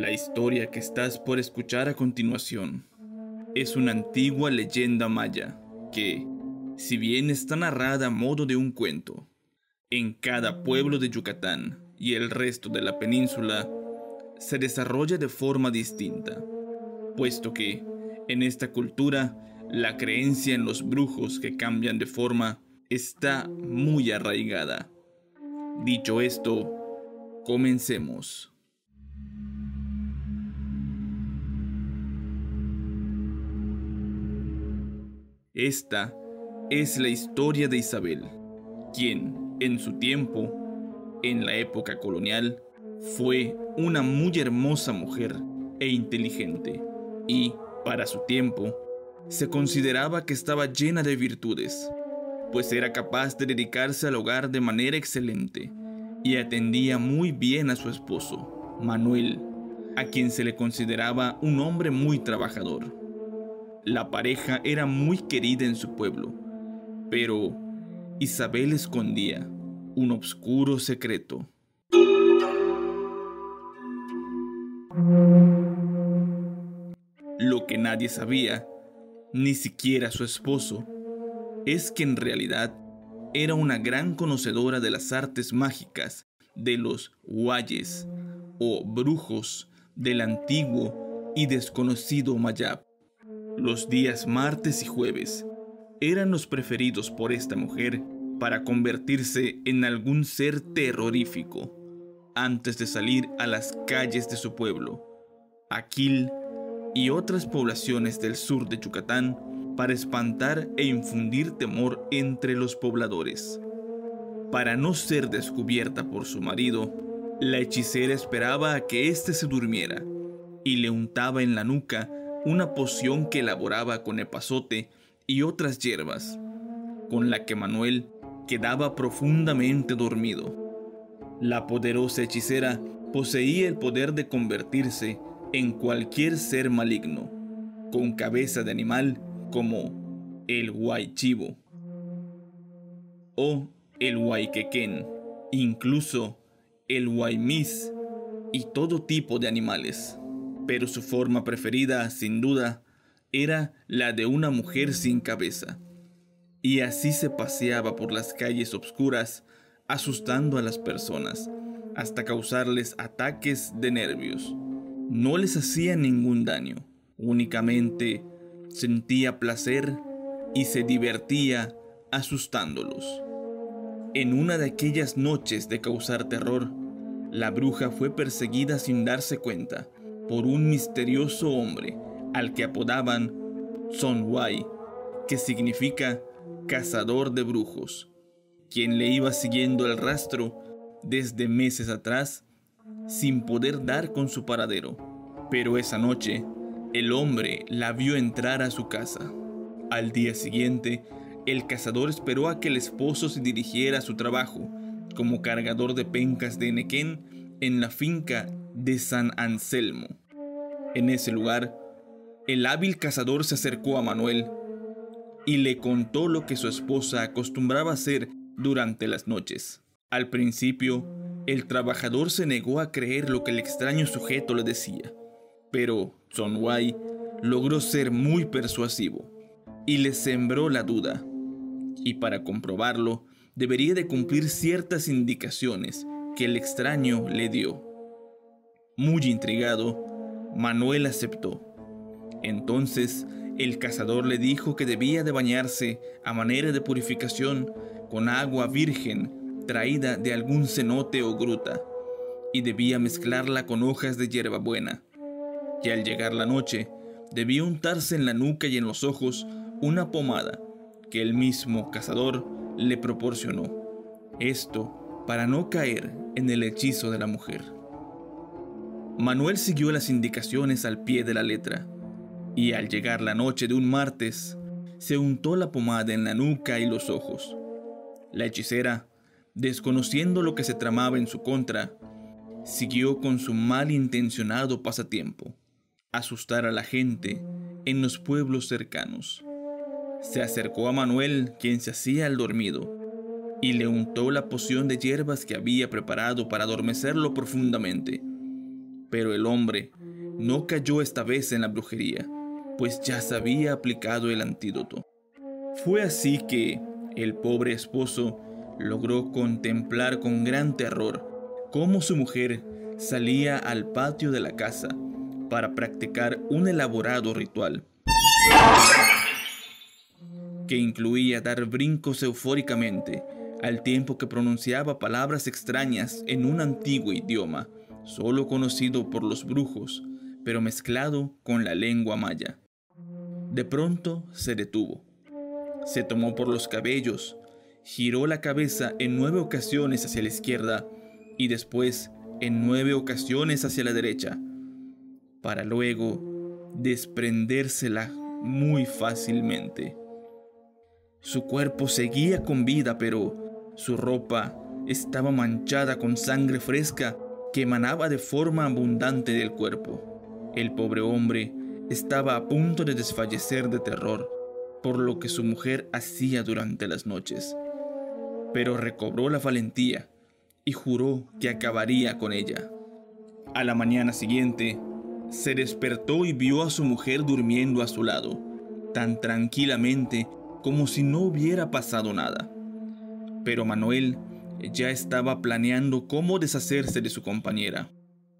La historia que estás por escuchar a continuación es una antigua leyenda maya que, si bien está narrada a modo de un cuento, en cada pueblo de Yucatán y el resto de la península se desarrolla de forma distinta, puesto que en esta cultura la creencia en los brujos que cambian de forma está muy arraigada. Dicho esto, comencemos. Esta es la historia de Isabel, quien, en su tiempo, en la época colonial, fue una muy hermosa mujer e inteligente, y, para su tiempo, se consideraba que estaba llena de virtudes, pues era capaz de dedicarse al hogar de manera excelente y atendía muy bien a su esposo, Manuel, a quien se le consideraba un hombre muy trabajador. La pareja era muy querida en su pueblo, pero Isabel escondía un oscuro secreto. Lo que nadie sabía, ni siquiera su esposo, es que en realidad era una gran conocedora de las artes mágicas de los guayes o brujos del antiguo y desconocido Mayab. Los días martes y jueves eran los preferidos por esta mujer para convertirse en algún ser terrorífico antes de salir a las calles de su pueblo, Aquil y otras poblaciones del sur de Yucatán para espantar e infundir temor entre los pobladores. Para no ser descubierta por su marido, la hechicera esperaba a que éste se durmiera y le untaba en la nuca una poción que elaboraba con epazote y otras hierbas, con la que Manuel quedaba profundamente dormido. La poderosa hechicera poseía el poder de convertirse en cualquier ser maligno, con cabeza de animal como el huaychivo o el huayquequén, incluso el huaymis y todo tipo de animales pero su forma preferida, sin duda, era la de una mujer sin cabeza. Y así se paseaba por las calles obscuras, asustando a las personas, hasta causarles ataques de nervios. No les hacía ningún daño, únicamente sentía placer y se divertía asustándolos. En una de aquellas noches de causar terror, la bruja fue perseguida sin darse cuenta por un misterioso hombre al que apodaban Sonwai, que significa cazador de brujos, quien le iba siguiendo el rastro desde meses atrás sin poder dar con su paradero. Pero esa noche, el hombre la vio entrar a su casa. Al día siguiente, el cazador esperó a que el esposo se dirigiera a su trabajo como cargador de pencas de Nequén en la finca de San Anselmo. En ese lugar, el hábil cazador se acercó a Manuel y le contó lo que su esposa acostumbraba hacer durante las noches. Al principio, el trabajador se negó a creer lo que el extraño sujeto le decía, pero Sonwai logró ser muy persuasivo y le sembró la duda. Y para comprobarlo, debería de cumplir ciertas indicaciones que el extraño le dio. Muy intrigado, Manuel aceptó. Entonces el cazador le dijo que debía de bañarse a manera de purificación con agua virgen traída de algún cenote o gruta, y debía mezclarla con hojas de hierbabuena. Y al llegar la noche, debía untarse en la nuca y en los ojos una pomada que el mismo cazador le proporcionó. Esto para no caer en el hechizo de la mujer. Manuel siguió las indicaciones al pie de la letra, y al llegar la noche de un martes, se untó la pomada en la nuca y los ojos. La hechicera, desconociendo lo que se tramaba en su contra, siguió con su malintencionado pasatiempo, asustar a la gente en los pueblos cercanos. Se acercó a Manuel, quien se hacía al dormido, y le untó la poción de hierbas que había preparado para adormecerlo profundamente Pero el hombre no cayó esta vez en la brujería, pues ya se había aplicado el antídoto. Fue así que el pobre esposo logró contemplar con gran terror cómo su mujer salía al patio de la casa para practicar un elaborado ritual que incluía dar brincos eufóricamente al tiempo que pronunciaba palabras extrañas en un antiguo idioma, solo conocido por los brujos, pero mezclado con la lengua maya. De pronto se detuvo. Se tomó por los cabellos, giró la cabeza en nueve ocasiones hacia la izquierda y después en nueve ocasiones hacia la derecha, para luego desprendérsela muy fácilmente. Su cuerpo seguía con vida, pero su ropa estaba manchada con sangre fresca que emanaba de forma abundante del cuerpo. El pobre hombre estaba a punto de desfallecer de terror por lo que su mujer hacía durante las noches. Pero recobró la valentía y juró que acabaría con ella. A la mañana siguiente, se despertó y vio a su mujer durmiendo a su lado, tan tranquilamente como si no hubiera pasado nada. Pero Manuel ya estaba planeando cómo deshacerse de su compañera.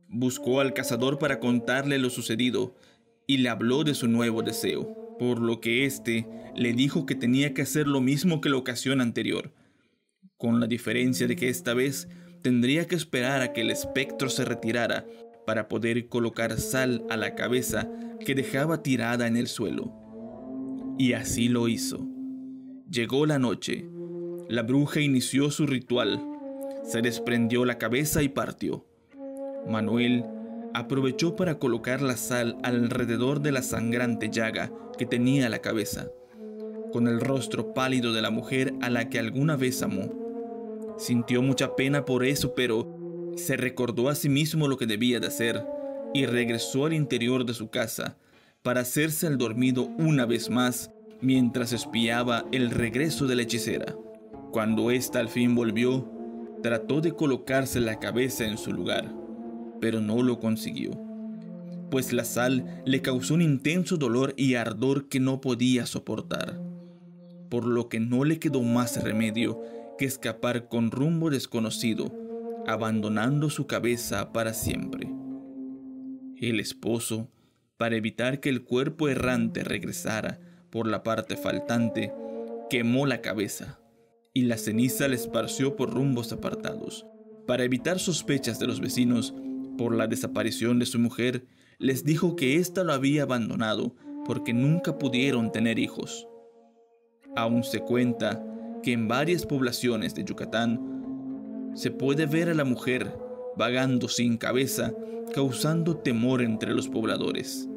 Buscó al cazador para contarle lo sucedido y le habló de su nuevo deseo, por lo que éste le dijo que tenía que hacer lo mismo que la ocasión anterior, con la diferencia de que esta vez tendría que esperar a que el espectro se retirara para poder colocar sal a la cabeza que dejaba tirada en el suelo. Y así lo hizo. Llegó la noche. La bruja inició su ritual. Se desprendió la cabeza y partió. Manuel aprovechó para colocar la sal alrededor de la sangrante llaga que tenía la cabeza, con el rostro pálido de la mujer a la que alguna vez amó. Sintió mucha pena por eso, pero se recordó a sí mismo lo que debía de hacer y regresó al interior de su casa para hacerse el dormido una vez más mientras espiaba el regreso de la hechicera. Cuando ésta al fin volvió, trató de colocarse la cabeza en su lugar, pero no lo consiguió, pues la sal le causó un intenso dolor y ardor que no podía soportar, por lo que no le quedó más remedio que escapar con rumbo desconocido abandonando su cabeza para siempre. El esposo, para evitar que el cuerpo errante regresara por la parte faltante, quemó la cabeza y la ceniza le esparció por rumbos apartados. Para evitar sospechas de los vecinos por la desaparición de su mujer, les dijo que ésta lo había abandonado porque nunca pudieron tener hijos. Aún se cuenta que en varias poblaciones de Yucatán se puede ver a la mujer vagando sin cabeza, causando temor entre los pobladores.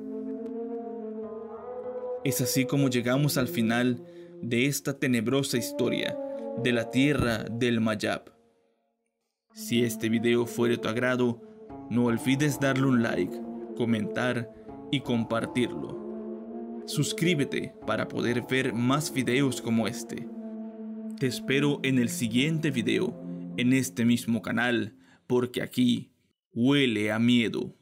Es así como llegamos al final de esta tenebrosa historia de la tierra del Mayab. Si este video fue de tu agrado, no olvides darle un like, comentar y compartirlo. Suscríbete para poder ver más videos como este. Te espero en el siguiente video en este mismo canal, porque aquí huele a miedo.